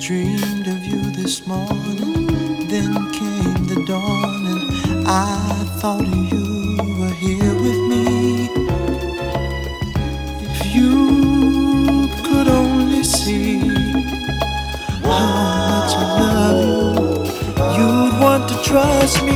dreamed of you this morning. Then came the dawn, and I thought you were here with me. If you could only see how much love you, you'd want to trust me.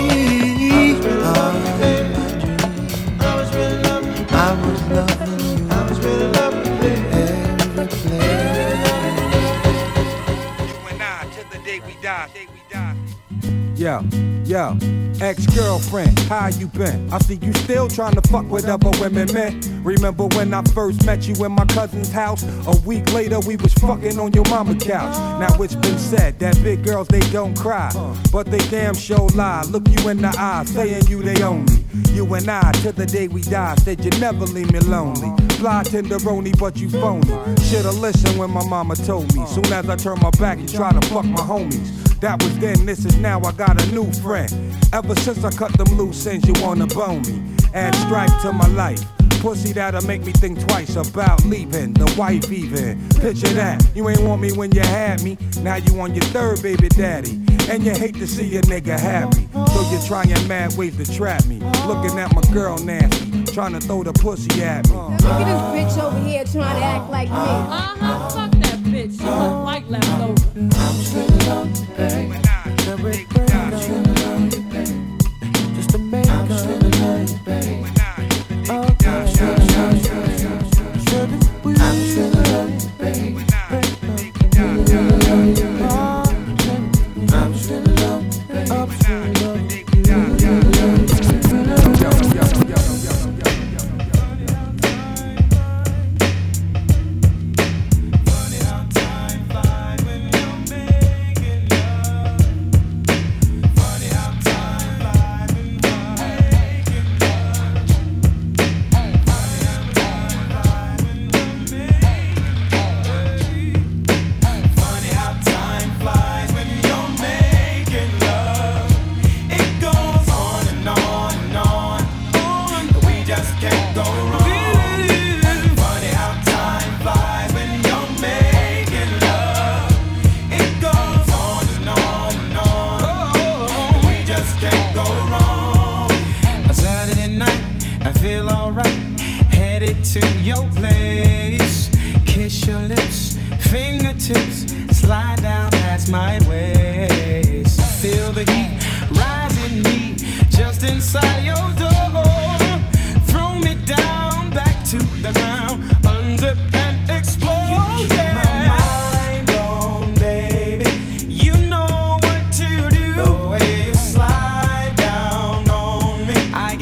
Yo, ex-girlfriend, how you been? I see you still trying to fuck with other women, man. Remember when I first met you in my cousin's house? A week later, we was fucking on your mama couch. Now it's been said that big girls they don't cry, but they damn sure lie. Look you in the eye, saying you they me. You and I, till the day we die, said you never leave me lonely. Fly tenderoni, but you phony. Shoulda listened when my mama told me. Soon as I turn my back, you try to fuck my homies. That was then, this is now. I got a new friend. Ever since I cut them loose ends, you wanna bone me. Add strife to my life. Pussy that'll make me think twice about leaving. The wife even. Picture that. You ain't want me when you had me. Now you on your third baby daddy. And you hate to see a nigga happy. So you're trying mad ways to trap me. Looking at my girl nasty. Trying to throw the pussy at me. Look at this bitch over here trying to act like me. Uh-huh, fuck that bitch. She look like leftover. Just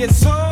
get so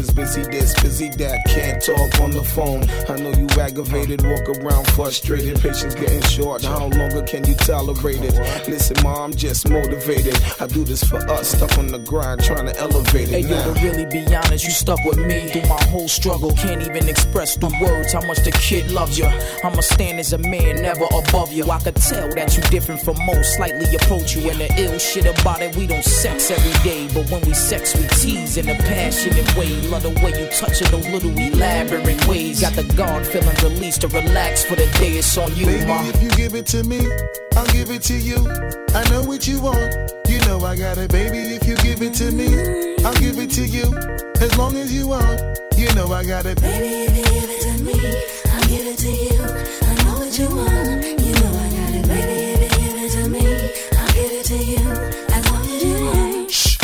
Busy this, busy that, can't talk on the phone. I know you aggravated, walk around frustrated. Patience getting short, how longer can you tolerate it? Listen, ma, I'm just motivated. I do this for us, stuck on the grind, trying to elevate it. Hey, yo, to really be honest, you stuck with me through my whole struggle. Can't even express through words how much the kid loves you. I'ma stand as a man, never above you. I could tell that you different from most, slightly approach you. And the ill shit about it, we don't sex every day. But when we sex, we tease in a passionate way. Love the way you touch it, those little elaborate ways. Got the guard feeling released to relax for the day. It's on you, Baby, ma. if you give it to me, I'll give it to you. I know what you want. You know I got it, baby. If you give it to me, I'll give it to you. As long as you want. You know I got it. Baby, if you give it to me, I'll give it to you. I know what you want.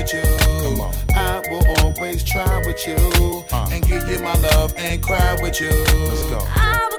with you. I will always try with you. Uh. And give you my love and cry with you. Let's go. I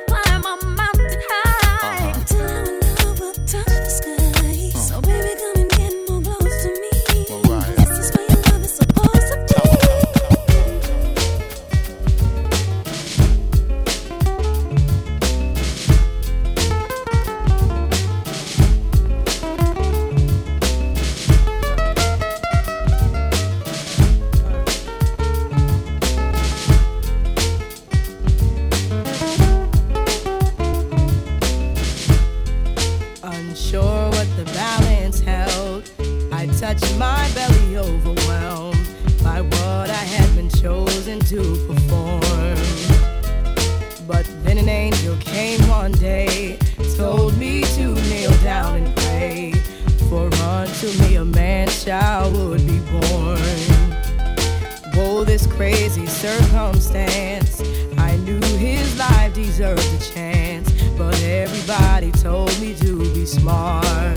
me to be smart.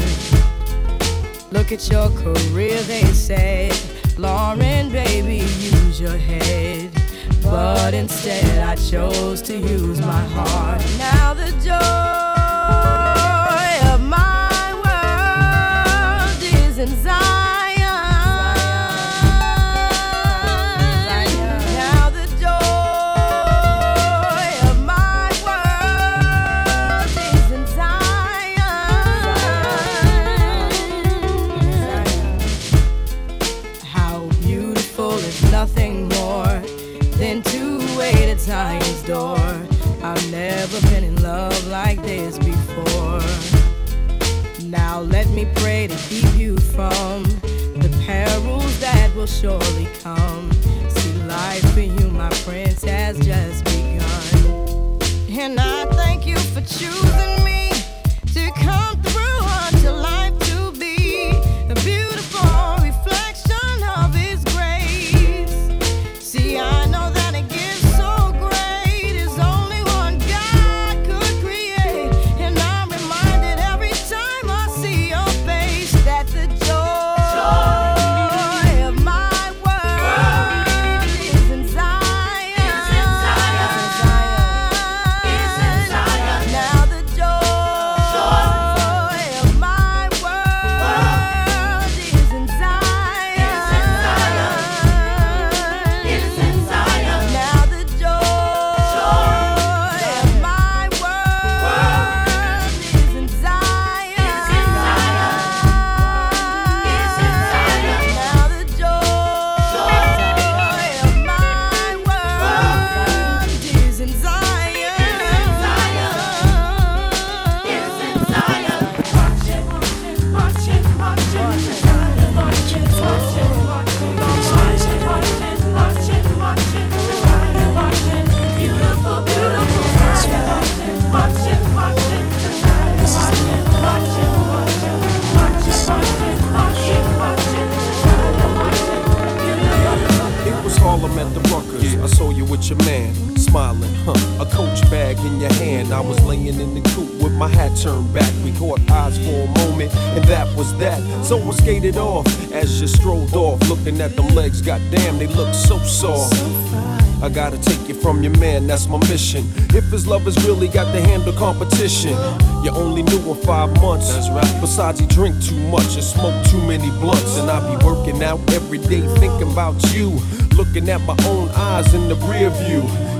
Look at your career, they said. Lauren, baby, use your head. But instead, I chose to use my heart. Now the joy of my world is in Now let me pray to keep you from the perils that will surely come. See, life for you, my prince, has just begun. And I thank you for choosing me to come through just strolled off, looking at them legs. Goddamn, they look so soft. I gotta take you from your man, that's my mission. If his lovers really got to handle competition, you only knew him five months. That's right. Besides, he drink too much and smoke too many blunts. And I be working out every day, thinking about you. Looking at my own eyes in the rear view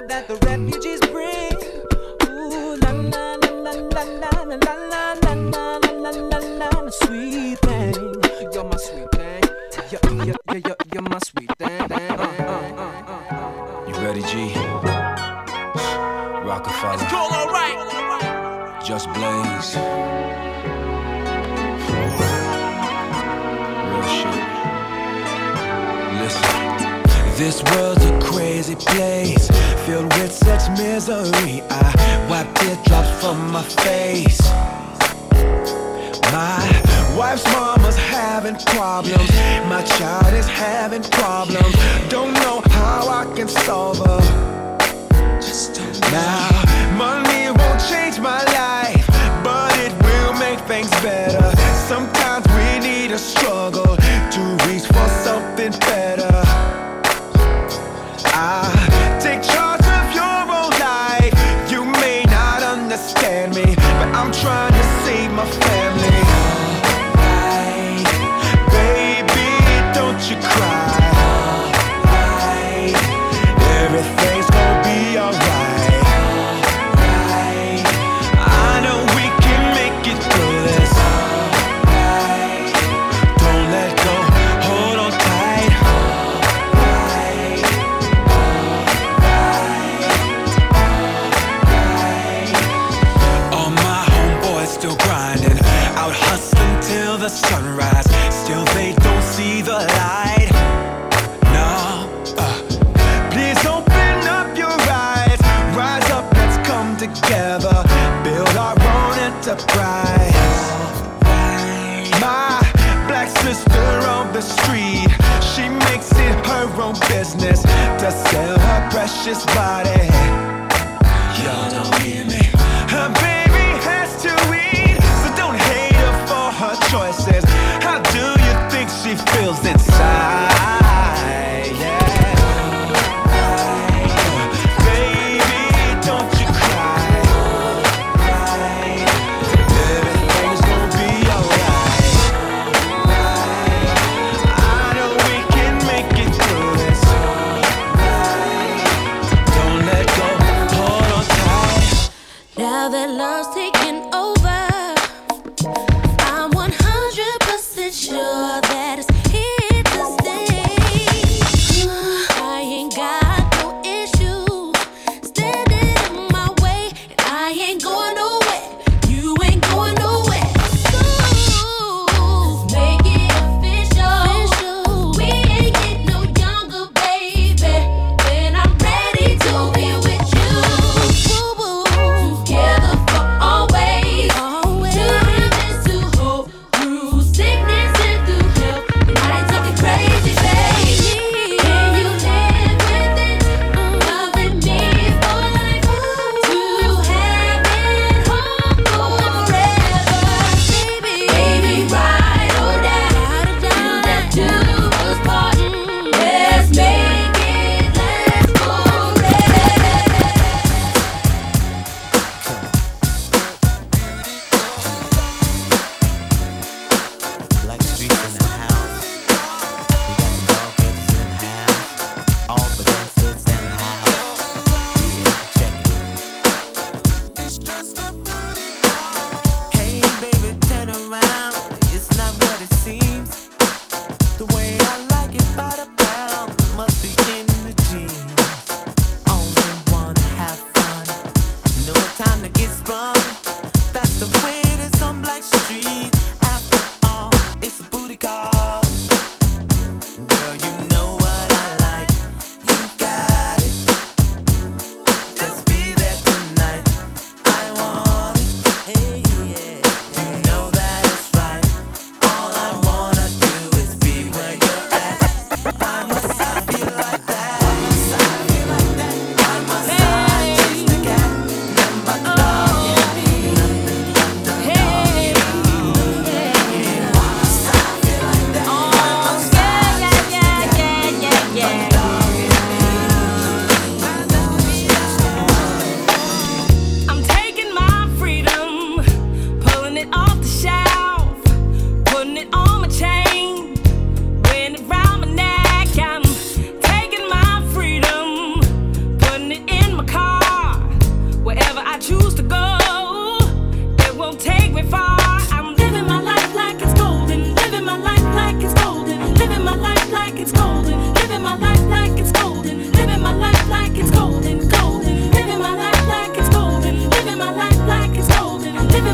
light that the refugees bring. Ooh la la la la la la la la la la la la la la sweet thing. You're my sweet thing. You're, you're, you're, you're, you're my sweet thing. Uh, uh, uh, uh. You ready, G? Rockefeller. It's cool, alright. Just Blaze. This world's a crazy place, filled with such misery. I wipe teardrops from my face. My wife's mama's having problems. My child is having problems. Don't know how I can solve her. Now, money won't change my life, but it will make things better. Sometimes we need a struggle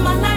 my life.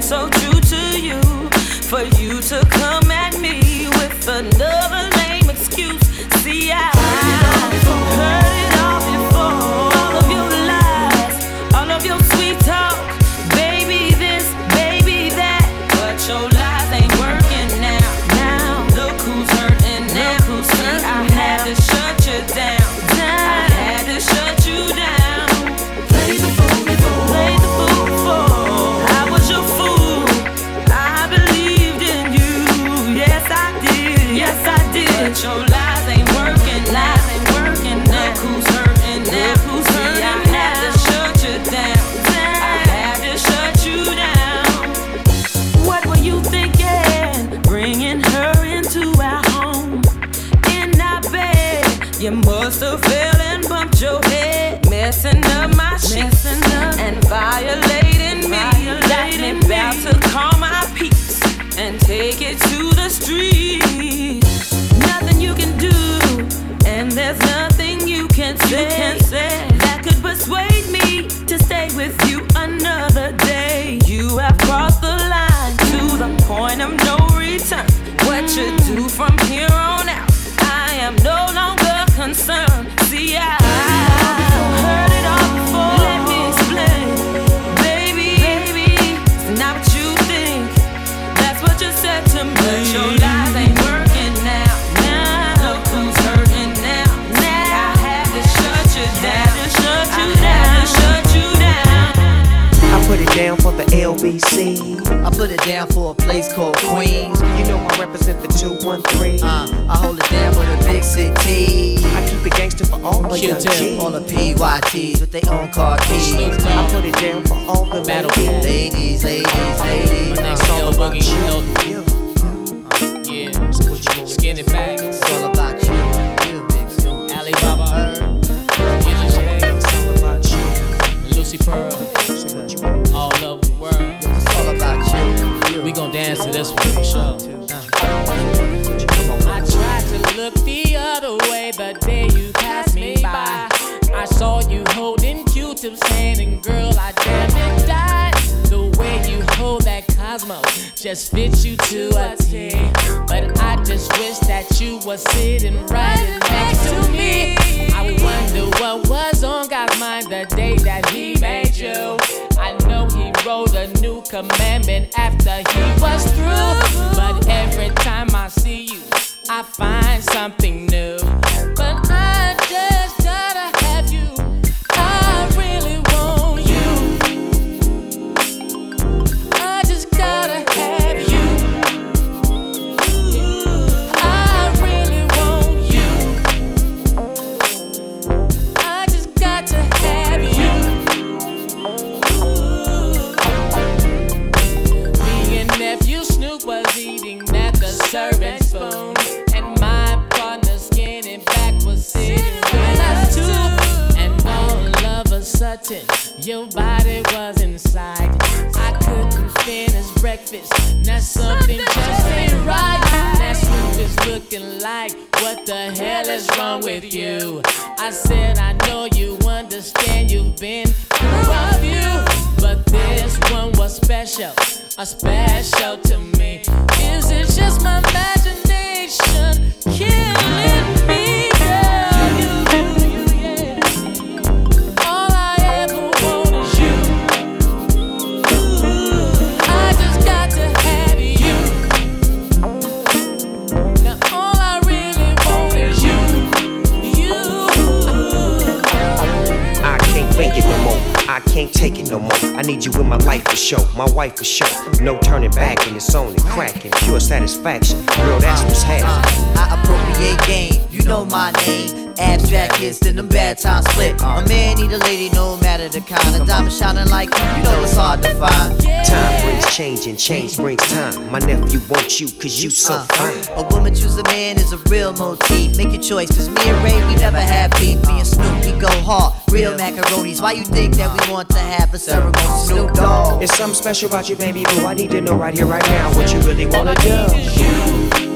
so listen. I put it down for a place called Queens. You know I represent the 213. Uh, I hold it down for the big city. I keep it gangster for all my young All the PYTs with their own car keys. I put it down for all the metal can't take it no more. I need you in my life for show, my wife for show. No turning back, and it's only cracking. Pure satisfaction, girl, that's what's happening. Uh, I appropriate game you know my name. Abstract hits, then them bad times split. A man need a lady, no matter the kind of diamond shining like you. You know it's hard to find. Time brings change and change brings time. My nephew wants you cause you so Uh, fine. A woman choose a man is a real motif. Make your choice, cause me and Ray, we never have beef. Me and Snoop, we go hard. Real macaronis. Why you think that we want to have a ceremony? Snoop Dogg. It's something special about you, baby boo. I need to know right here, right now what you really wanna do.